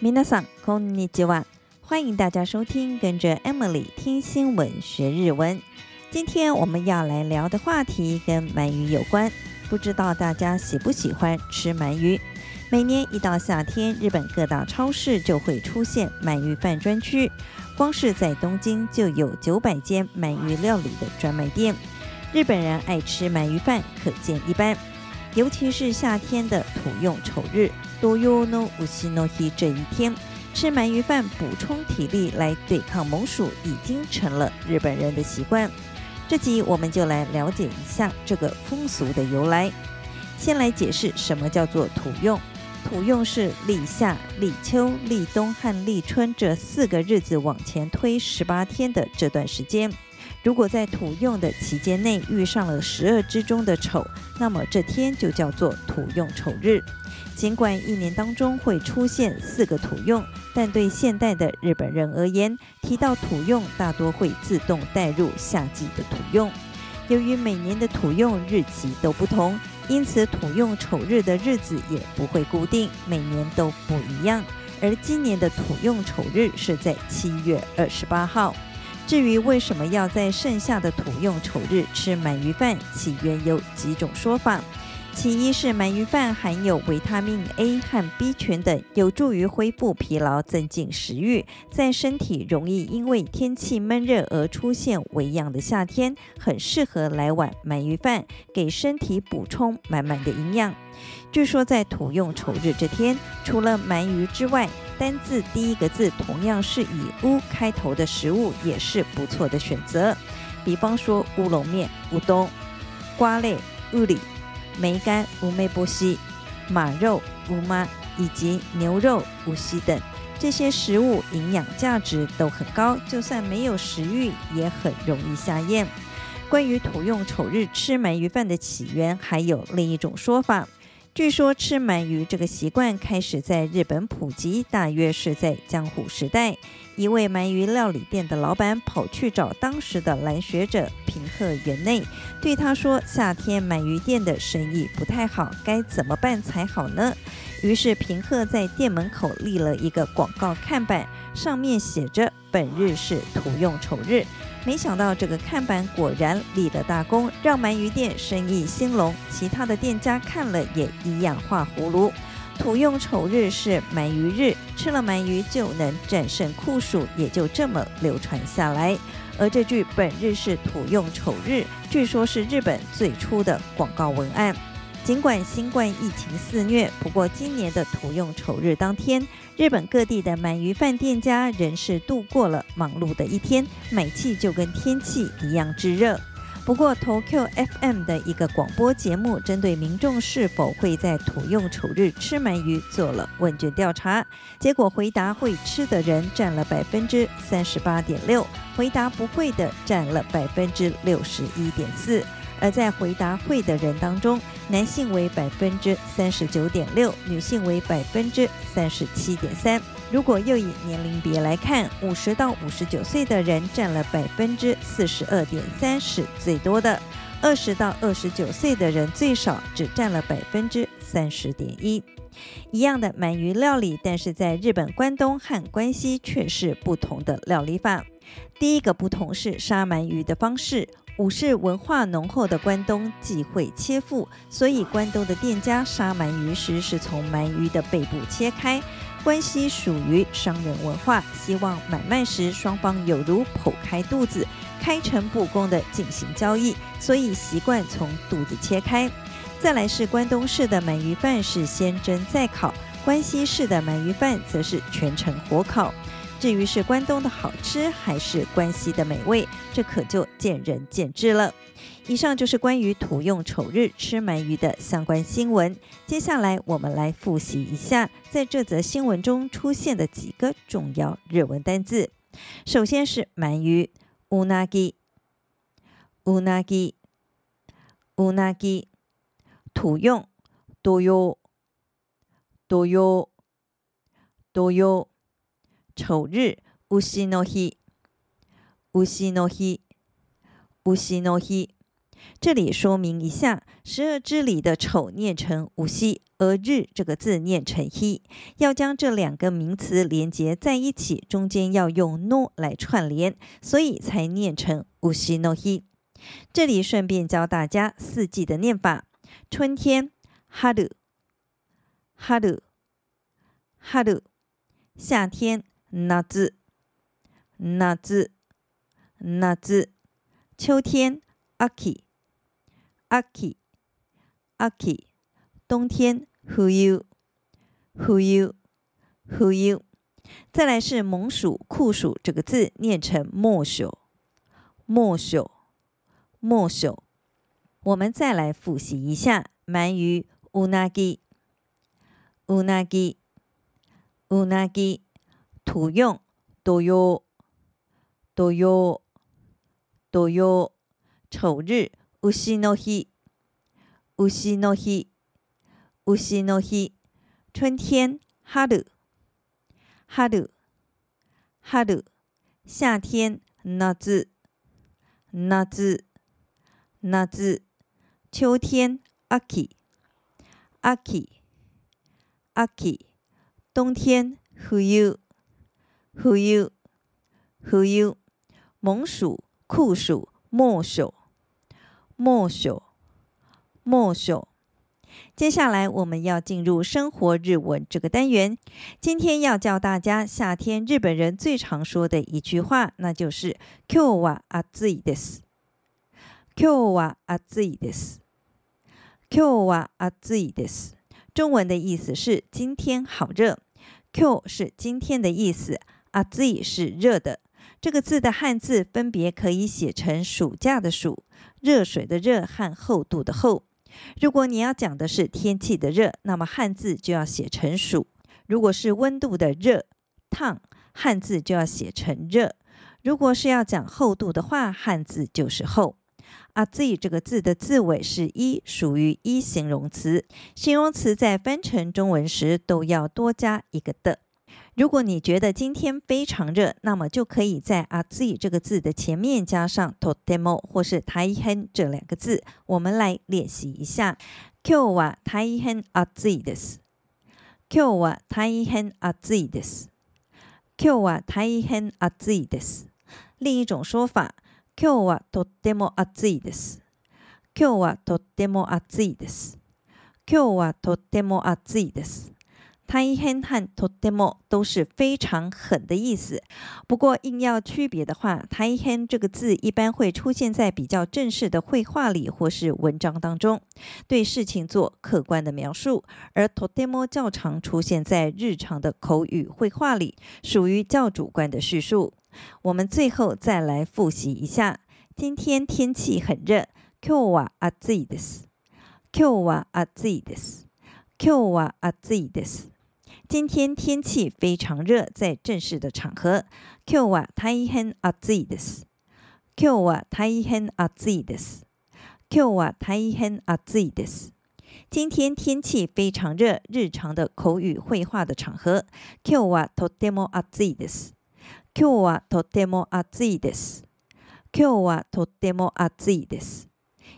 皆さんこんにちは，欢迎大家收听，跟着 Emily 听新闻学日文。今天我们要来聊的话题跟鳗鱼有关，不知道大家喜不喜欢吃鳗鱼？每年一到夏天，日本各大超市就会出现鳗鱼饭专区，光是在东京就有九百间鳗鱼料理的专卖店。日本人爱吃鳗鱼饭，可见一斑。尤其是夏天的土用丑日， 土用のうしの日这一天，吃鳗鱼饭补充体力来对抗猛暑，已经成了日本人的习惯。这集我们就来了解一下这个风俗的由来。先来解释什么叫做土用。土用是立夏、立秋、立冬和立春这四个日子往前推十八天的这段时间。 如果在土用的期间内遇上了十二支中的丑，那么这天就叫做土用丑日。尽管一年当中会出现四个土用，但对现代的日本人而言，提到土用大多会自动带入夏季的土用。由于每年的土用日期都不同，因此土用丑日的日子也不会固定，每年都不一样。而今年的土用丑日是在七月二十八号。至于为什么要在剩下的土用丑日吃鳗鱼饭，起源有几种说法。其一是鳗鱼饭含有维他命 A 和 B 群等，有助于恢复疲劳、增进食欲。在身体容易因为天气闷热而出现微痒的夏天，很适合来碗鳗鱼饭，给身体补充满满的营养。据说在土用丑日这天，除了鳗鱼之外，单字第一个字同样是以“乌”开头的食物也是不错的选择，比方说乌龙面、乌冬、瓜类、乌里、梅干、乌梅波西、马肉、乌妈以及牛肉、乌西等这些食物，营养价值都很高，就算没有食欲也很容易下咽。关于土用丑日吃鳗鱼饭的起源，还有另一种说法。据说吃鳗鱼这个习惯开始在日本普及，大约是在江户时代。一位鳗鱼料理店的老板跑去找当时的蓝学者平贺源内，对他说：“夏天鳗鱼店的生意不太好，该怎么办才好呢？”于是平贺在店门口立了一个广告看板，上面写着：“本日是土用丑日。”没想到这个看板果然立了大功，让鳗鱼店生意兴隆。其他的店家看了也一样画葫芦。土用丑日是鳗鱼日，吃了鳗鱼就能战胜酷暑，也就这么流传下来。而这句“本日是土用丑日”，据说是日本最初的广告文案。尽管新冠疫情肆虐，不过今年的土用丑日当天，日本各地的鳗鱼饭店家仍是度过了忙碌的一天，买气就跟天气一样炙热。不过，Tokyo FM 的一个广播节目针对民众是否会在土用丑日吃鳗鱼做了问卷调查，结果回答会吃的人占了百分之三十八点六，回答不会的占了百分之六十一点四。而在回答会的人当中，男性为百分之三十九点六，女性为百分之三十七点三。如果又以年龄别来看，五十到五十九岁的人占了百分之四十二点三，是最多的；二十到二十九岁的人最少，只占了百分之三十点一。一样的鳗鱼料理，但是在日本关东和关西却是不同的料理法。第一个不同是杀鳗鱼的方式。武士文化浓厚的关东忌讳切腹，所以关东的店家杀鳗鱼时是从鳗鱼的背部切开。关西属于商人文化，希望买卖时双方有如剖开肚子，开诚布公地进行交易，所以习惯从肚子切开。再来是关东式的鳗鱼饭是先蒸再烤，关西式的鳗鱼饭则是全程火烤。至于是关东的好吃还是关西的美味，这可就见仁见智了。以上就是关于土用丑日吃鳗鱼的相关新闻。接下来我们来复习一下在这则新闻中出现的几个重要日文单字。首先是鳗鱼，うなぎ，うなぎ，うなぎ，土用，土用，土用，土用。 丑日，うしの日，うしの日，うしの日。 这里说明一下，十二支里的丑念成无西，而日这个字念成 he，要将这两个名词连接在一起，中间要用 no 来串联，所以才念成无西 no he。这里顺便教大家四季的念法：春天哈鲁哈鲁哈鲁，夏天 那兹那兹那兹，秋天阿基。阿基，阿基，冬天冬，冬，冬。再来是猛暑、酷暑这个字念成猛暑，猛暑，猛暑。我们再来复习一下满语：うなぎ，うなぎ，うなぎ。 土用、土曜、土曜、土曜、丑日、牛の日、牛の日、牛の日、春天、春、春、春、夏天、夏、夏、夏、秋天、秋、秋、秋、冬天、冬。天，冬，冬，冬。猛暑，酷暑，猛暑。猛暑，猛暑。接下来我们要进入生活日文这个单元。今天要教大家夏天日本人最常说的一句话，那就是“今日は暑いです”。今日は暑いです。今日は暑いです。中文的意思是今天好热。今日是今天的意思， 阿 z 是热的。这个字的汉字分别可以写成暑假的暑。热水的热和厚度的厚。如果你要讲的是天气的热，那么汉字就要写成暑；如果是温度的热烫，汉字就要写成热；如果是要讲厚度的话，汉字就是厚。啊，z 这个字的字尾是一，属于一形容词。形容词在翻成中文时都要多加一个的。如果你觉得今天非常热，那么就可以在“暑い”这个字的前面加上“とても”或是“大変”这两个字。我们来练习一下：今日は大変暑いです。今日は大変暑いです。今日は大変暑いです。另一种说法：今日はとっても暑いです。今日はとっても暑いです。今日はとっても暑いです。 大変和とても都是非常狠的意思，不过硬要区别的话，大変这个字一般会出现在比较正式的会话里或是文章当中，对事情做客观的描述；而とても较常出现在日常的口语会话里，属于较主观的叙述。我们最后再来复习一下：今天天气很热，今日は暑いです。今日は暑いです。今日は暑いです。 今天天气非常热，在正式的场合。今日は大変暑いです。今日は大変暑いです。今日は大変暑いです。今天天气非常热，日常的口语会话的场合。今日はとても暑いです。今日はとても暑いです。今日はとても暑いです。